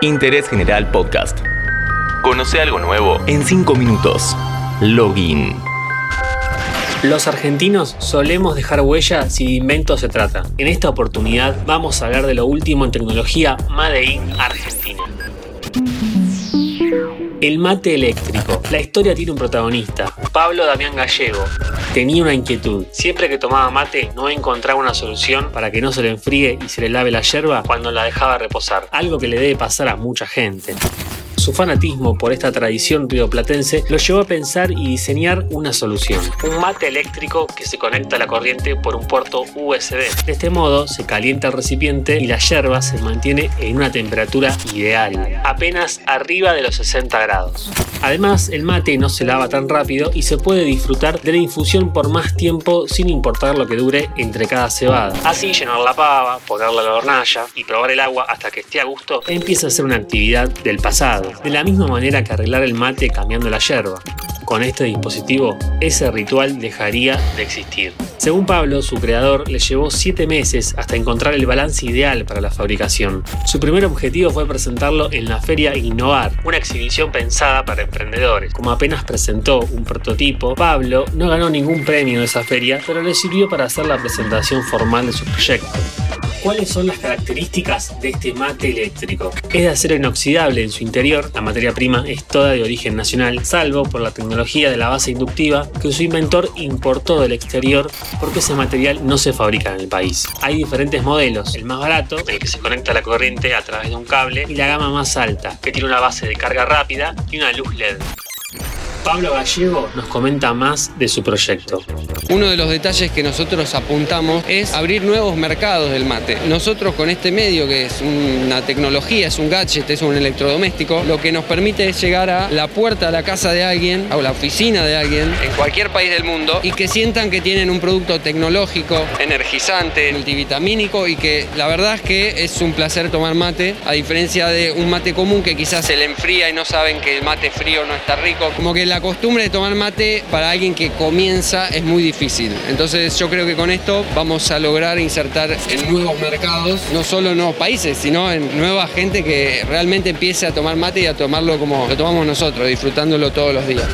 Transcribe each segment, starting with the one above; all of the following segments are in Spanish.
Interés General Podcast. Conoce algo nuevo en 5 minutos. Login. Los argentinos solemos dejar huella si de inventos se trata. En esta oportunidad vamos a hablar de lo último en tecnología Made in Argentina. El mate eléctrico. La historia tiene un protagonista, Pablo Damián Gallego. Tenía una inquietud. Siempre que tomaba mate no encontraba una solución para que no se le enfríe y se le lave la yerba cuando la dejaba reposar. Algo que le debe pasar a mucha gente. Su fanatismo por esta tradición rioplatense lo llevó a pensar y diseñar una solución. Un mate eléctrico que se conecta a la corriente por un puerto USB. De este modo se calienta el recipiente y la yerba se mantiene en una temperatura ideal, apenas arriba de los 60 grados. Además, el mate no se lava tan rápido y se puede disfrutar de la infusión por más tiempo sin importar lo que dure entre cada cebada. Así llenar la pava, ponerla a la hornalla y probar el agua hasta que esté a gusto empieza a ser una actividad del pasado de la misma manera que arreglar el mate cambiando la yerba. Con este dispositivo, ese ritual dejaría de existir. Según Pablo, su creador le llevó 7 meses hasta encontrar el balance ideal para la fabricación. Su primer objetivo fue presentarlo en la feria Innovar, una exhibición pensada para emprendedores. Como apenas presentó un prototipo, Pablo no ganó ningún premio en esa feria, pero le sirvió para hacer la presentación formal de su proyecto. ¿Cuáles son las características de este mate eléctrico? Es de acero inoxidable en su interior, la materia prima es toda de origen nacional, salvo por la tecnología de la base inductiva que su inventor importó del exterior porque ese material no se fabrica en el país. Hay diferentes modelos, el más barato, el que se conecta a la corriente a través de un cable, y la gama más alta, que tiene una base de carga rápida y una luz LED. Pablo Gallego nos comenta más de su proyecto. Uno de los detalles que nosotros apuntamos es abrir nuevos mercados del mate. Nosotros con este medio, que es una tecnología, es un gadget, es un electrodoméstico, lo que nos permite es llegar a la puerta de la casa de alguien, a la oficina de alguien, en cualquier país del mundo, y que sientan que tienen un producto tecnológico, energizante, multivitamínico, y que la verdad es que es un placer tomar mate, a diferencia de un mate común que quizás se le enfría y no saben que el mate frío no está rico. Como que la costumbre de tomar mate para alguien que comienza es muy difícil. Entonces yo creo que con esto vamos a lograr insertar en nuevos mercados, no solo en nuevos países, sino en nueva gente que realmente empiece a tomar mate y a tomarlo como lo tomamos nosotros, disfrutándolo todos los días.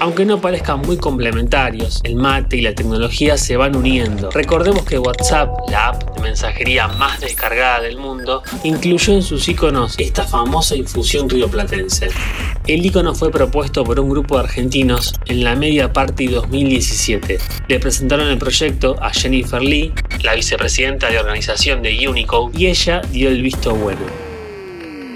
Aunque no parezcan muy complementarios, el mate y la tecnología se van uniendo. Recordemos que WhatsApp, la app de mensajería más descargada del mundo, incluyó en sus iconos esta famosa infusión rioplatense. El icono fue propuesto por un grupo de argentinos en la Media Party 2017. Le presentaron el proyecto a Jennifer Lee, la vicepresidenta de organización de Unicode, y ella dio el visto bueno.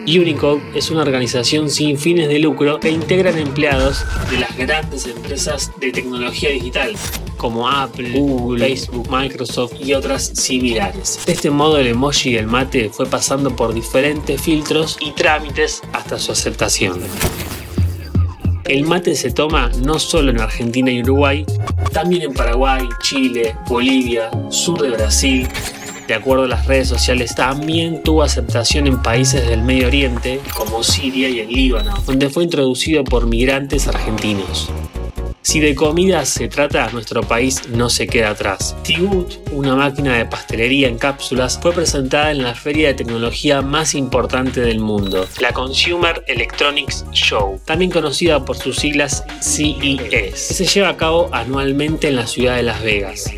Unicode es una organización sin fines de lucro que integran empleados de las grandes empresas de tecnología digital como Apple, Google, Facebook, Microsoft y otras similares. De este modo el emoji del mate fue pasando por diferentes filtros y trámites hasta su aceptación. El mate se toma no solo en Argentina y Uruguay, también en Paraguay, Chile, Bolivia, sur de Brasil, de acuerdo a las redes sociales, también tuvo aceptación en países del Medio Oriente, como Siria y el Líbano, donde fue introducido por migrantes argentinos. Si de comida se trata, nuestro país no se queda atrás. Tigut, una máquina de pastelería en cápsulas, fue presentada en la feria de tecnología más importante del mundo, la Consumer Electronics Show, también conocida por sus siglas CES, que se lleva a cabo anualmente en la ciudad de Las Vegas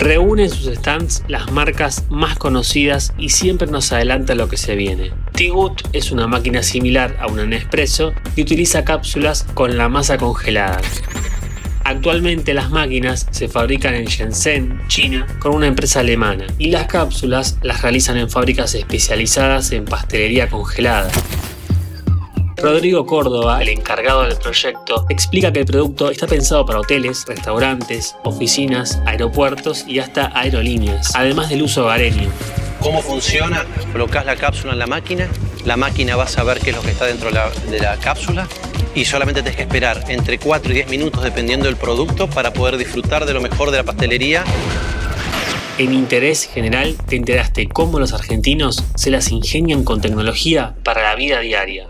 reúne en sus stands las marcas más conocidas y siempre nos adelanta lo que se viene. Tigut es una máquina similar a una Nespresso y utiliza cápsulas con la masa congelada. Actualmente las máquinas se fabrican en Shenzhen, China, con una empresa alemana, y las cápsulas las realizan en fábricas especializadas en pastelería congelada. Rodrigo Córdoba, el encargado del proyecto, explica que el producto está pensado para hoteles, restaurantes, oficinas, aeropuertos y hasta aerolíneas, además del uso hogareño. ¿Cómo funciona? Colocas la cápsula en la máquina, la máquina va a saber qué es lo que está dentro de la cápsula y solamente tienes que esperar entre 4 y 10 minutos dependiendo del producto para poder disfrutar de lo mejor de la pastelería en Interés General te enteraste cómo los argentinos se las ingenian con tecnología para la vida diaria.